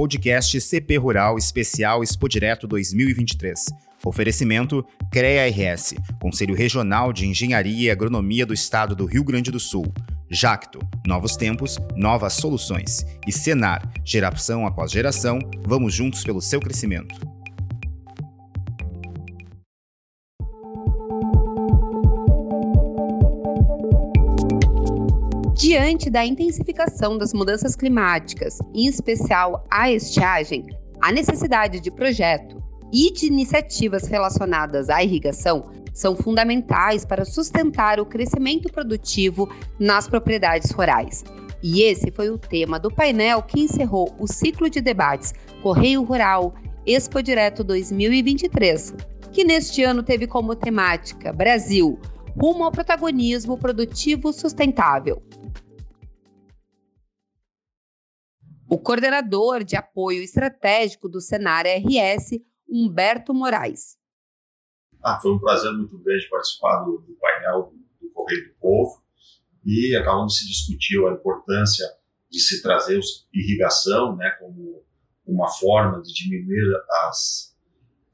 podcast CP Rural Especial Expo Direto 2023. Oferecimento CREA RS, Conselho Regional de Engenharia e Agronomia do Estado do Rio Grande do Sul. Jacto, novos tempos, novas soluções. E Senar, geração após geração, vamos juntos pelo seu crescimento. Diante da intensificação das mudanças climáticas, em especial a estiagem, a necessidade de projeto e de iniciativas relacionadas à irrigação são fundamentais para sustentar o crescimento produtivo nas propriedades rurais. E esse foi o tema do painel que encerrou o ciclo de debates Correio Rural Expo Direto 2023, que neste ano teve como temática Brasil rumo ao protagonismo produtivo sustentável. O coordenador de apoio estratégico do Senar RS, Humberto Moraes. Ah, foi um prazer muito grande participar do, do painel do, Correio do Povo e acabamos se discutiu a importância de se trazer irrigação né, como uma forma de diminuir as,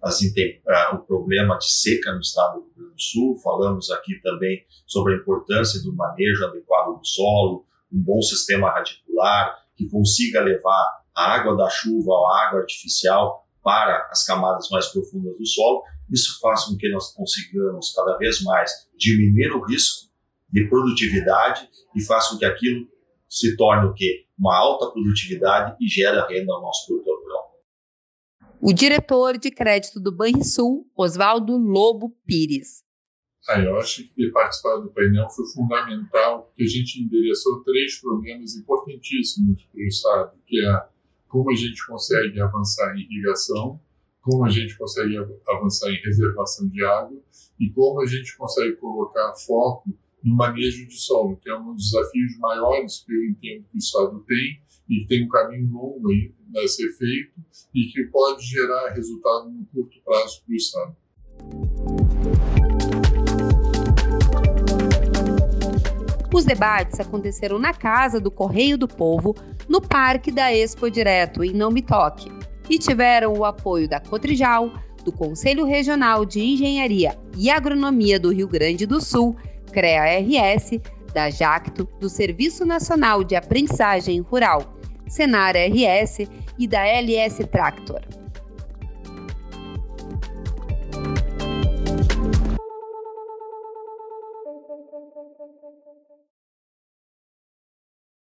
as, uh, o problema de seca no estado do Rio Grande do Sul. Falamos aqui também sobre a importância do manejo adequado do solo, um bom sistema radicular, que consiga levar a água da chuva ou a água artificial para as camadas mais profundas do solo. Isso faz com que nós consigamos cada vez mais diminuir o risco de produtividade e faz com que aquilo se torne o quê? Uma alta produtividade e gera renda ao nosso produtor rural. O diretor de crédito do Banrisul, Oswaldo Lobo Pires. Que ter participado do painel foi fundamental, porque a gente endereçou três problemas importantíssimos para o Estado, que é como a gente consegue avançar em irrigação, como a gente consegue avançar em reservação de água e como a gente consegue colocar foco no manejo de solo, que é um dos desafios maiores que eu entendo que o Estado tem e tem um caminho longo aí a ser feito e que pode gerar resultado no curto prazo para o Estado. Os debates aconteceram na Casa do Correio do Povo, no Parque da Expo Direto, em Não Me Toque, e tiveram o apoio da Cotrijal, do Conselho Regional de Engenharia e Agronomia do Rio Grande do Sul, CREA-RS, da JACTO, do Serviço Nacional de Aprendizagem Rural, Senar-RS e da LS Tractor.